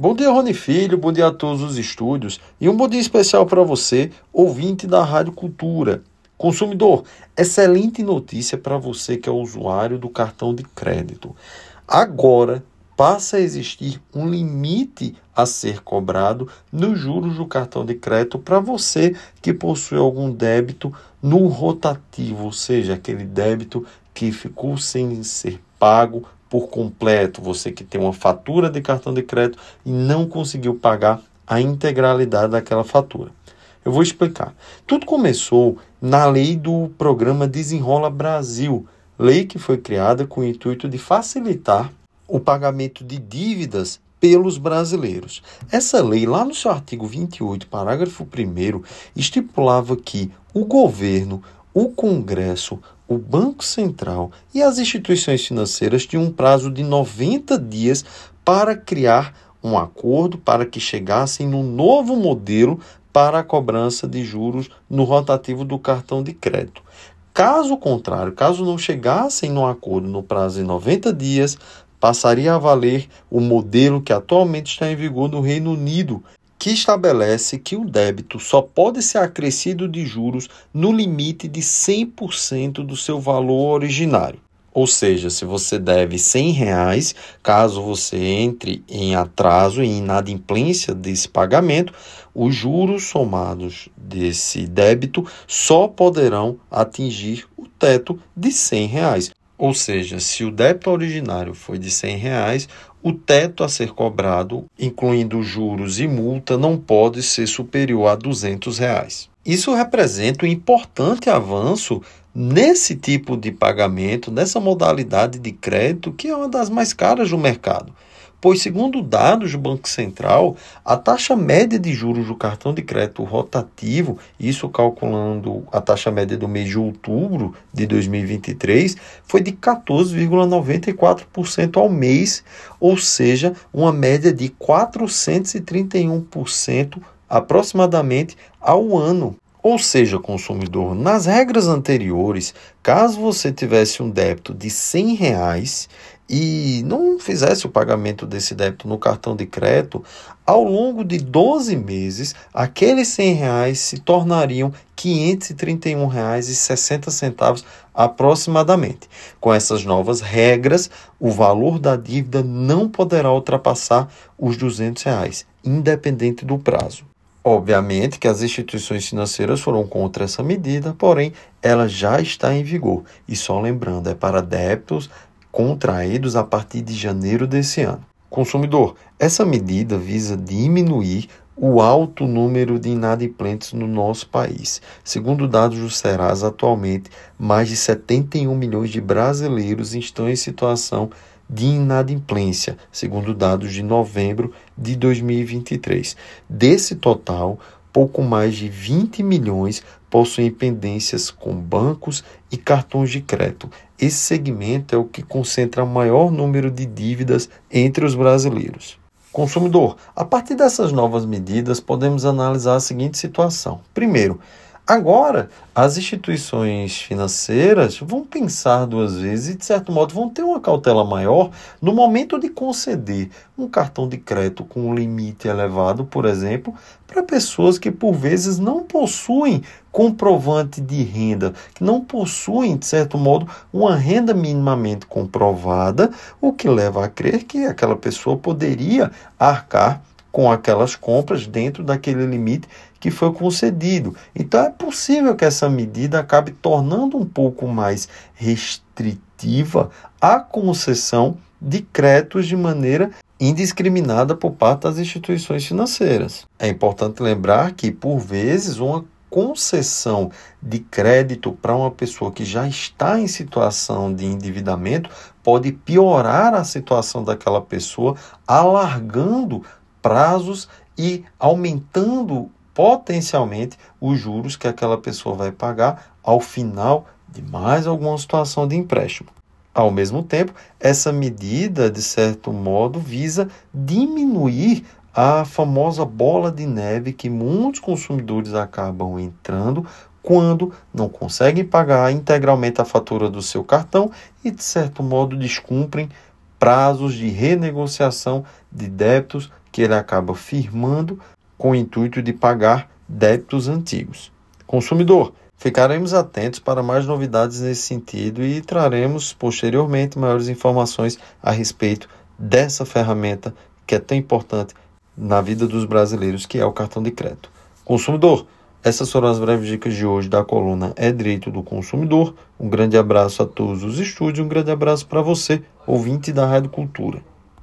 Bom dia, Rony Filho, bom dia a todos os estúdios e um bom dia especial para você, ouvinte da Rádio Cultura. Consumidor, excelente notícia para você que é usuário do cartão de crédito. Agora passa a existir um limite a ser cobrado nos juros do cartão de crédito para você que possui algum débito no rotativo, ou seja, aquele débito que ficou sem ser pago por completo, você que tem uma fatura de cartão de crédito e não conseguiu pagar a integralidade daquela fatura. Eu vou explicar. Tudo começou na lei do programa Desenrola Brasil, lei que foi criada com o intuito de facilitar o pagamento de dívidas pelos brasileiros. Essa lei, lá no seu artigo 28, parágrafo 1, estipulava que o governo, o Congresso, o Banco Central e as instituições financeiras tinham um prazo de 90 dias para criar um acordo para que chegassem no novo modelo para a cobrança de juros no rotativo do cartão de crédito. Caso contrário, caso não chegassem no acordo no prazo de 90 dias, passaria a valer o modelo que atualmente está em vigor no Reino Unido, que estabelece que o débito só pode ser acrescido de juros no limite de 100% do seu valor originário. Ou seja, se você deve 100 reais, caso você entre em atraso e inadimplência desse pagamento, os juros somados desse débito só poderão atingir o teto de 100 reais. Ou seja, se o débito originário foi de 100 reais, o teto a ser cobrado, incluindo juros e multa, não pode ser superior a 200 reais. Isso representa um importante avanço nesse tipo de pagamento, nessa modalidade de crédito, que é uma das mais caras do mercado pois, segundo dados do Banco Central, a taxa média de juros do cartão de crédito rotativo, isso calculando a taxa média do mês de outubro de 2023, foi de 14,94% ao mês, ou seja, uma média de 431% aproximadamente ao ano. Ou seja, consumidor, nas regras anteriores, caso você tivesse um débito de 100 reais e não fizesse o pagamento desse débito no cartão de crédito, ao longo de 12 meses, aqueles 100 reais se tornariam R$ 531,60 aproximadamente. Com essas novas regras, o valor da dívida não poderá ultrapassar os 200 reais, independente do prazo. Obviamente que as instituições financeiras foram contra essa medida, porém ela já está em vigor. E só lembrando, é para débitos contraídos a partir de janeiro desse ano. Consumidor, essa medida visa diminuir o alto número de inadimplentes no nosso país. Segundo dados do Serasa, atualmente, mais de 71 milhões de brasileiros estão em situação de inadimplência, segundo dados de novembro de 2023. Desse total, pouco mais de 20 milhões possuem pendências com bancos e cartões de crédito. Esse segmento é o que concentra o maior número de dívidas entre os brasileiros. Consumidor, a partir dessas novas medidas, podemos analisar a seguinte situação. Primeiro, Agora, as instituições financeiras vão pensar duas vezes e, de certo modo, vão ter uma cautela maior no momento de conceder um cartão de crédito com um limite elevado, por exemplo, para pessoas que, por vezes, não possuem comprovante de renda, que não possuem, de certo modo, uma renda minimamente comprovada, o que leva a crer que aquela pessoa poderia arcar com aquelas compras dentro daquele limite que foi concedido. Então é possível que essa medida acabe tornando um pouco mais restritiva a concessão de créditos de maneira indiscriminada por parte das instituições financeiras. É importante lembrar que, por vezes, uma concessão de crédito para uma pessoa que já está em situação de endividamento pode piorar a situação daquela pessoa, alargando prazos e aumentando potencialmente os juros que aquela pessoa vai pagar ao final de mais alguma situação de empréstimo. Ao mesmo tempo, essa medida, de certo modo, visa diminuir a famosa bola de neve que muitos consumidores acabam entrando quando não conseguem pagar integralmente a fatura do seu cartão e, de certo modo, descumprem prazos de renegociação de débitos que ele acaba firmando com o intuito de pagar débitos antigos. Consumidor, ficaremos atentos para mais novidades nesse sentido e traremos posteriormente maiores informações a respeito dessa ferramenta que é tão importante na vida dos brasileiros, que é o cartão de crédito. Consumidor, essas foram as breves dicas de hoje da coluna É Direito do Consumidor. Um grande abraço a todos os estúdios, um grande abraço para você, ouvinte da Rádio Cultura.